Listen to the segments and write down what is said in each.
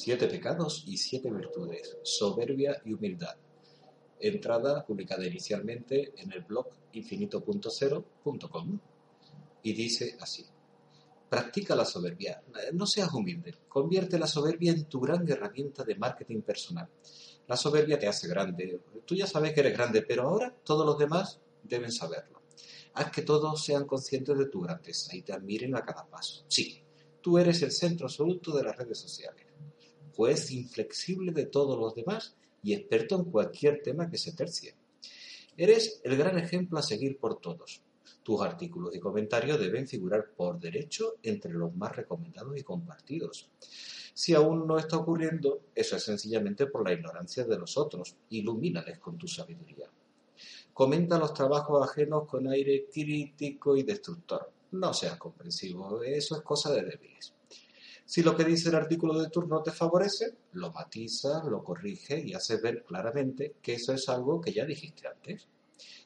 Siete pecados y siete virtudes, soberbia y humildad. Entrada publicada inicialmente en el blog infinito.0.com y dice así. Practica la soberbia, no seas humilde, convierte la soberbia en tu gran herramienta de marketing personal. La soberbia te hace grande, tú ya sabes que eres grande, pero ahora todos los demás deben saberlo. Haz que todos sean conscientes de tu grandeza y te admiren a cada paso. Sí, tú eres el centro absoluto de las redes sociales juez inflexible de todos los demás y experto en cualquier tema que se tercie. Eres el gran ejemplo a seguir por todos. Tus artículos y comentarios deben figurar por derecho entre los más recomendados y compartidos. Si aún no está ocurriendo, eso es sencillamente por la ignorancia de los otros. Ilumínales con tu sabiduría. Comenta los trabajos ajenos con aire crítico y destructor. No seas comprensivo, eso es cosa de débiles. Si lo que dice el artículo de turno te favorece, lo matiza, lo corrige y hace ver claramente que eso es algo que ya dijiste antes.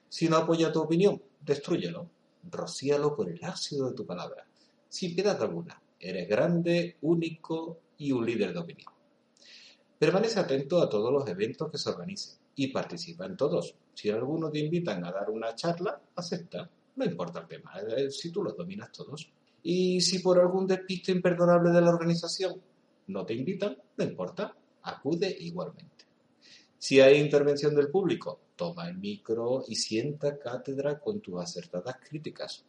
Si no apoya tu opinión, destruyelo, rocíalo por el ácido de tu palabra, sin piedad alguna. Eres grande, único y un líder de opinión. Permanece atento a todos los eventos que se organicen y participa en todos. Si alguno te invitan a dar una charla, acepta. No importa el tema, eh, si tú los dominas todos. Y si por algún despiste imperdonable de la organización no te invitan, no importa, acude igualmente. Si hay intervención del público, toma el micro y sienta cátedra con tus acertadas críticas,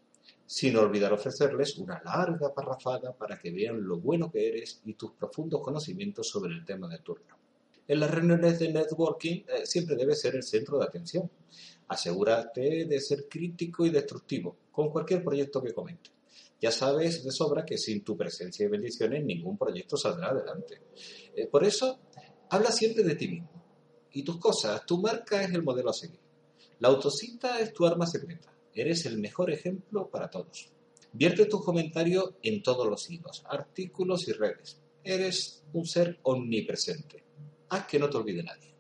sin olvidar ofrecerles una larga parrafada para que vean lo bueno que eres y tus profundos conocimientos sobre el tema de turno. En las reuniones de networking eh, siempre debe ser el centro de atención. Asegúrate de ser crítico y destructivo con cualquier proyecto que comente. Ya sabes de sobra que sin tu presencia y bendiciones ningún proyecto saldrá adelante. Eh, por eso, habla siempre de ti mismo y tus cosas. Tu marca es el modelo a seguir. La autocita es tu arma secreta. Eres el mejor ejemplo para todos. Vierte tus comentarios en todos los hilos, artículos y redes. Eres un ser omnipresente. Haz que no te olvide nadie.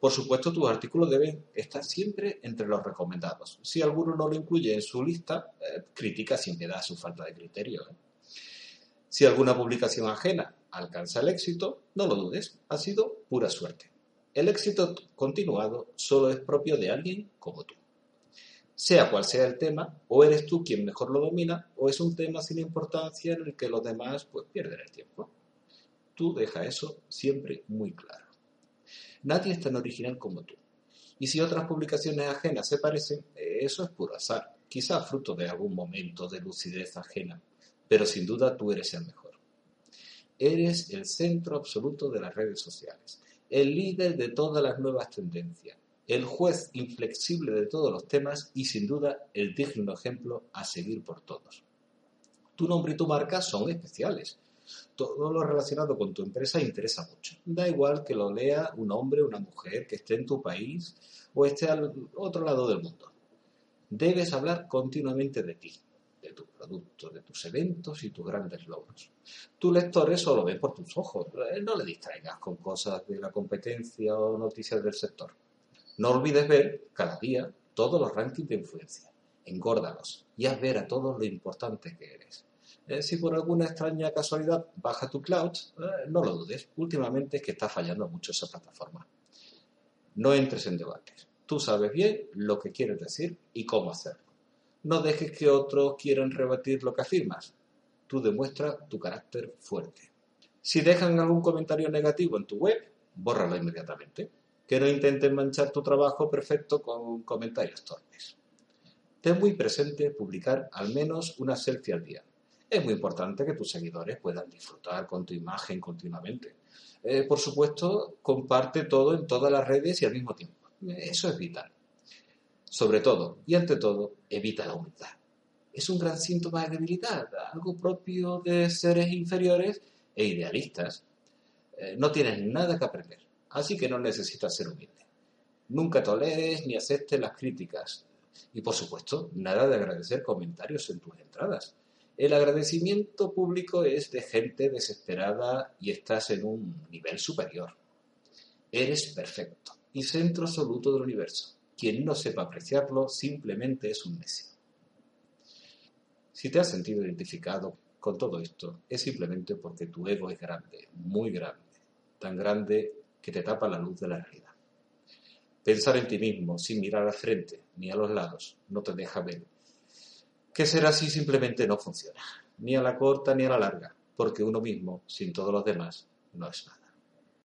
Por supuesto, tus artículos deben estar siempre entre los recomendados. Si alguno no lo incluye en su lista, eh, critica sin piedad su falta de criterio. ¿eh? Si alguna publicación ajena alcanza el éxito, no lo dudes, ha sido pura suerte. El éxito continuado solo es propio de alguien como tú. Sea cual sea el tema, o eres tú quien mejor lo domina, o es un tema sin importancia en el que los demás pues, pierden el tiempo. Tú deja eso siempre muy claro. Nadie es tan original como tú. Y si otras publicaciones ajenas se parecen, eso es puro azar, quizá fruto de algún momento de lucidez ajena, pero sin duda tú eres el mejor. Eres el centro absoluto de las redes sociales, el líder de todas las nuevas tendencias, el juez inflexible de todos los temas y sin duda el digno ejemplo a seguir por todos. Tu nombre y tu marca son especiales todo lo relacionado con tu empresa interesa mucho. Da igual que lo lea un hombre una mujer que esté en tu país o esté al otro lado del mundo. Debes hablar continuamente de ti, de tus productos, de tus eventos y tus grandes logros. Tu lector eso lo ve por tus ojos. Eh, no le distraigas con cosas de la competencia o noticias del sector. No olvides ver cada día todos los rankings de influencia. Engórdalos y haz ver a todos lo importante que eres. Eh, si por alguna extraña casualidad baja tu cloud, eh, no lo dudes. Últimamente es que está fallando mucho esa plataforma. No entres en debates. Tú sabes bien lo que quieres decir y cómo hacerlo. No dejes que otros quieran rebatir lo que afirmas. Tú demuestra tu carácter fuerte. Si dejan algún comentario negativo en tu web, bórralo inmediatamente. Que no intenten manchar tu trabajo perfecto con comentarios torpes. Ten muy presente publicar al menos una selfie al día es muy importante que tus seguidores puedan disfrutar con tu imagen continuamente. Eh, por supuesto, comparte todo en todas las redes y al mismo tiempo. Eso es vital. Sobre todo, y ante todo, evita la humildad. Es un gran síntoma de debilidad, algo propio de seres inferiores e idealistas. Eh, no tienes nada que aprender, así que no necesitas ser humilde. Nunca toleres ni aceptes las críticas. Y por supuesto, nada de agradecer comentarios en tus entradas. El agradecimiento público es de gente desesperada y estás en un nivel superior. Eres perfecto y centro absoluto del universo. Quien no sepa apreciarlo simplemente es un necio. Si te has sentido identificado con todo esto, es simplemente porque tu ego es grande, muy grande. tan grande que te tapa la luz de la realidad. Pensar en ti mismo sin mirar al frente ni a los lados no te deja ver que ser así simplemente no funciona, ni a la corta ni a la larga, porque uno mismo, sin todos los demás, no es nada.